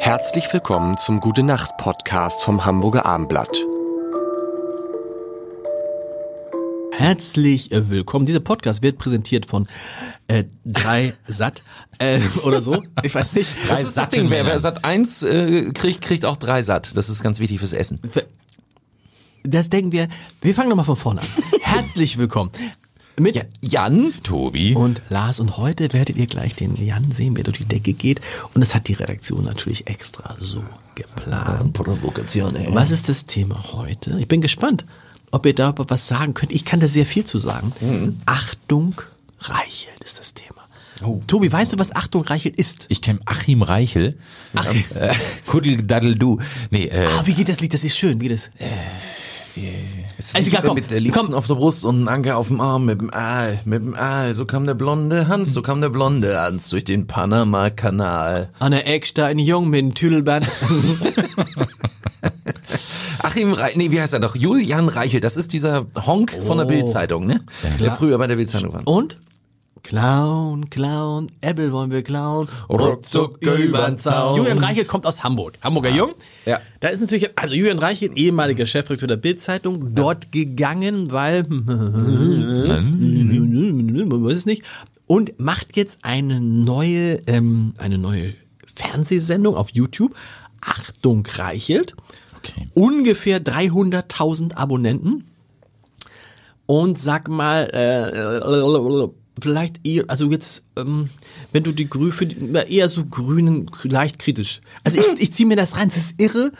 Herzlich willkommen zum Gute Nacht Podcast vom Hamburger Armblatt. Herzlich äh, willkommen. Dieser Podcast wird präsentiert von äh, drei Satt äh, oder so. Ich weiß nicht. Das ist das Ding, wer, wer Sat 1 äh, kriegt, kriegt auch drei Satt. Das ist ganz wichtig fürs Essen. Das denken wir. Wir fangen nochmal von vorne an. Herzlich willkommen. Mit Ja, Jan? Tobi. und Lars und heute werdet ihr gleich den Jan sehen, wer durch die Decke geht. Und das hat die Redaktion natürlich extra so geplant. Provokation, ey. Was ist das Thema heute? Ich bin gespannt, ob ihr da was sagen könnt. Ich kann da sehr viel zu sagen. Mhm. Achtung, Reichelt ist das Thema. Tobi, weißt du, was Achtung, Reichelt ist? Ich kenne Achim Reichel. Achim. Äh, Kuddel Daddel Du. Nee, äh, Ah, wie geht das Lied? Das ist schön. Wie geht das? Also, egal, komm, mit der Liebsten komm. auf der Brust und ein Anker auf dem Arm mit dem Aal, mit dem Aal. So kam der blonde Hans, so kam der blonde Hans durch den Panama-Kanal. Anne Eckstein, Jung mit dem Tüdelband. Achim Reichel, nee, wie heißt er doch? Julian Reichel, das ist dieser Honk von der Bildzeitung, ne? Der früher bei der Bildzeitung war. Und? Clown, Clown, Äppel wollen wir klauen. Ruckzuck übern Zaun. Julian Reichelt kommt aus Hamburg. Hamburger Jung. Ja. Da ist natürlich, also Julian Reichelt, ehemaliger Chefredakteur der Bild-Zeitung, dort gegangen, weil, man weiß es nicht, und macht jetzt eine neue, ähm, eine neue Fernsehsendung auf YouTube. Achtung, Reichelt. Okay. Ungefähr 300.000 Abonnenten. Und sag mal, äh, vielleicht eher, also jetzt, ähm, wenn du die Grü für die, eher so grünen, leicht kritisch. Also ich, ich ziehe mir das rein, das ist irre.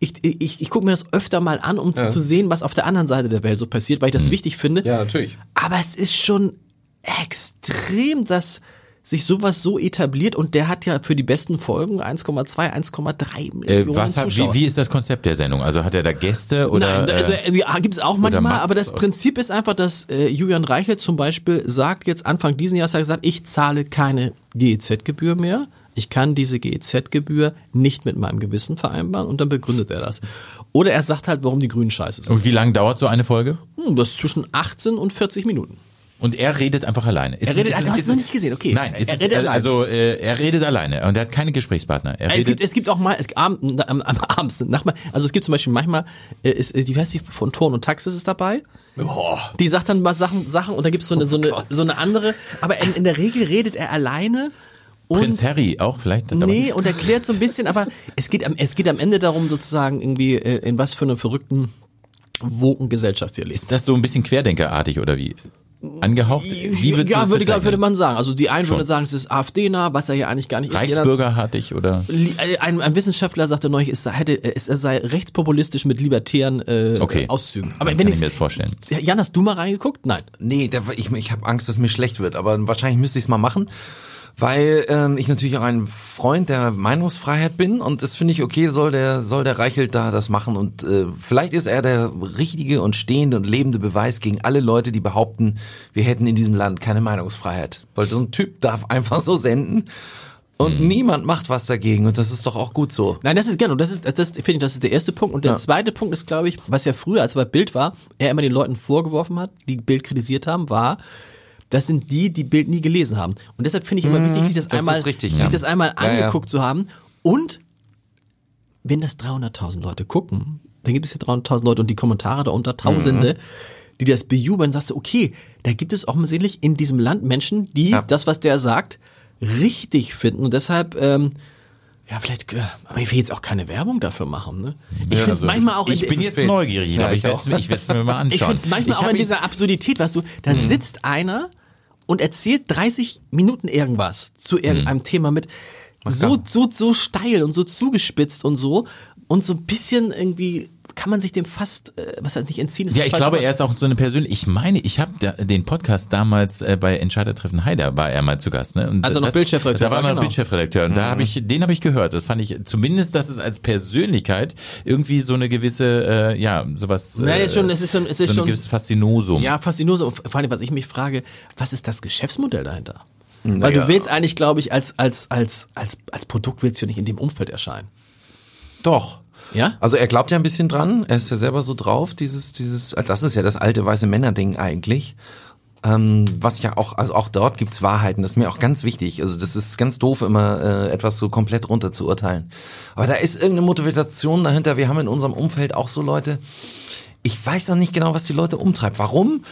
Ich, ich, ich gucke mir das öfter mal an, um zu sehen, was auf der anderen Seite der Welt so passiert, weil ich das wichtig finde. Ja, natürlich. Aber es ist schon extrem, dass sich sowas so etabliert und der hat ja für die besten Folgen 1,2, 1,3 äh, Millionen was hat, Zuschauer. wie, wie ist das Konzept der Sendung? Also hat er da Gäste oder? Nein, also äh, äh, ja, gibt es auch manchmal, aber das Prinzip ist einfach, dass äh, Julian Reichelt zum Beispiel sagt jetzt Anfang diesen Jahres hat er gesagt, ich zahle keine GEZ-Gebühr mehr. Ich kann diese GEZ-Gebühr nicht mit meinem Gewissen vereinbaren und dann begründet er das. Oder er sagt halt, warum die Grünen scheiße sind. und wie lange dauert so eine Folge? Hm, das ist zwischen 18 und 40 Minuten. Und er redet einfach alleine. Ist, Er redet, ist, also, hast du noch nicht gesehen, okay. Nein, er es- redet alleine. also äh, er redet alleine und er hat keine Gesprächspartner. Er Es redet, gibt, es gibt auch mal, es, am, am, am abends, nachmal, also es gibt zum Beispiel manchmal, äh, ist, äh, die heißt die von Thorn und Taxis ist dabei. Die sagt dann mal Sachen, Sachen und da gibt's so eine, so eine, so eine andere, aber in, in der Regel redet er alleine und Prinz Harry auch vielleicht. nee und erklärt so ein bisschen, aber es geht am, es geht am Ende darum sozusagen irgendwie, äh, in was für einer verrückten Woken-Gesellschaft wir leben. Ist das so ein bisschen Querdenkerartig oder wie? Angehaucht? Wie würdest ja, das würde, glaub, würde man sagen. Also die einen Schon. würden sagen, es ist AfD-nah, was er ja eigentlich gar nicht ist. Die anderen- Reichsbürgerartig oder? Li- Ein, ein Wissenschaftler sagte neulich, es sei, hätte, es er sei rechtspopulistisch mit libertären äh, Okay. Auszügen. Aber Dann wenn kann ich, ich mir das vorstellen. Jan, hast du mal reingeguckt? Nein. Nee, der, ich, ich habe Angst, dass mir schlecht wird, aber wahrscheinlich müsste ich es mal machen, weil ähm, ich natürlich auch ein Freund der Meinungsfreiheit bin und das finde ich okay, soll der soll der Reichelt da das machen und äh, vielleicht ist er der richtige und stehende und lebende Beweis gegen alle Leute, die behaupten, wir hätten in diesem Land keine Meinungsfreiheit, weil so ein Typ darf einfach so senden und niemand macht was dagegen und das ist doch auch gut so. Nein, das ist genau, das ist, das finde ich, das ist der erste Punkt. Und der zweite Punkt ist, glaube ich, was ja früher, als er bei Bild war, er immer den Leuten vorgeworfen hat, die Bild kritisiert haben, war, das sind die, die Bild nie gelesen haben. Und deshalb finde ich immer wichtig, sich das, Mhm, das einmal, richtig, sich ja. das einmal Ja, ja. angeguckt zu haben. Und wenn das 300.000 Leute gucken, dann gibt es ja 300.000 Leute und die Kommentare darunter Tausende, Mhm. die das bejubeln, sagst du, okay, da gibt es offensichtlich in diesem Land Menschen, die Ja. das, was der sagt, richtig finden und deshalb, ähm, ja, vielleicht, äh, aber ich will jetzt auch keine Werbung dafür machen, ne? Ich finde es Also, manchmal auch Ich in, bin jetzt neugierig, Ja, aber ich ich werde es ich werd's mir mal ich anschauen. finde es manchmal Ich auch in dieser Absurdität, weißt du, da sitzt einer und erzählt 30 Minuten irgendwas zu irgendeinem Thema mit. So, so, so steil und so zugespitzt und so. Und so ein bisschen irgendwie kann man sich dem fast, äh, was heißt nicht entziehen. ist Ja, ich glaube, Wort. er ist auch so eine Persönlichkeit. Ich meine, ich habe den Podcast damals äh, bei Entscheidertreffen Heider war er mal zu Gast. Ne? Und Als er noch das- Bildchefredakteur Da war war, er noch genau. Bildchefredakteur. Und da habe ich, den habe ich gehört. Das fand ich zumindest, dass es als Persönlichkeit irgendwie so eine gewisse, äh, ja, sowas. Äh, Nein, es ist schon- es ist schon- es ist so schon- ein gewisses Faszinosum. Ja, faszinose. Vor allem, was ich mich frage, was ist das Geschäftsmodell dahinter? Weil du willst eigentlich, glaube ich, als, als, als, als, als Produkt willst du nicht in dem Umfeld erscheinen. Doch. Ja? Also er glaubt ja ein bisschen dran, er ist ja selber so drauf, dieses, dieses, das ist ja das alte weiße Männerding eigentlich. Ähm, was ja auch, also auch dort gibt's Wahrheiten, das ist mir auch ganz wichtig. Also das ist ganz doof, immer äh, etwas so komplett runter zu urteilen. Aber da ist irgendeine Motivation dahinter. Wir haben in unserem Umfeld auch so Leute, ich weiß auch nicht genau, was die Leute umtreibt. Warum?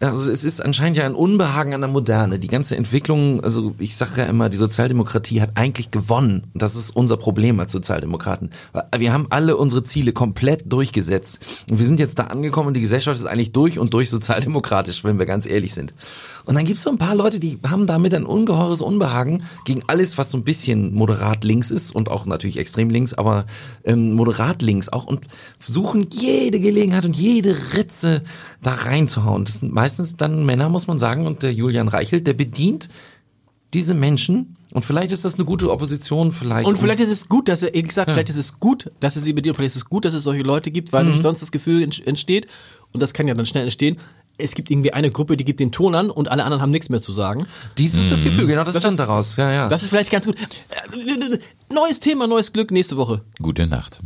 Also es ist anscheinend ja ein Unbehagen an der Moderne. Die ganze Entwicklung, also ich sage ja immer, die Sozialdemokratie hat eigentlich gewonnen. Das ist unser Problem als Sozialdemokraten. Wir haben alle unsere Ziele komplett durchgesetzt. Und wir sind jetzt da angekommen und die Gesellschaft ist eigentlich durch und durch sozialdemokratisch, wenn wir ganz ehrlich sind. Und dann gibt es so ein paar Leute, die haben damit ein ungeheures Unbehagen gegen alles, was so ein bisschen moderat links ist und auch natürlich extrem links, aber ähm, moderat links auch und suchen jede Gelegenheit und jede Ritze da reinzuhauen. Das sind meistens dann Männer, muss man sagen, und der Julian Reichelt, der bedient diese Menschen und vielleicht ist das eine gute Opposition, vielleicht. Und vielleicht ist es gut, dass er, wie gesagt, Ja. vielleicht ist es gut, dass es sie bedient, vielleicht ist es gut, dass es solche Leute gibt, weil nämlich sonst das Gefühl ent- entsteht, und das kann ja dann schnell entstehen, es gibt irgendwie eine Gruppe, die gibt den Ton an und alle anderen haben nichts mehr zu sagen. Dies ist das Gefühl, genau das, Das stand ist- daraus. Ja, ja. Das ist vielleicht ganz gut. Äh, Neues Thema, neues Glück nächste Woche. Gute Nacht.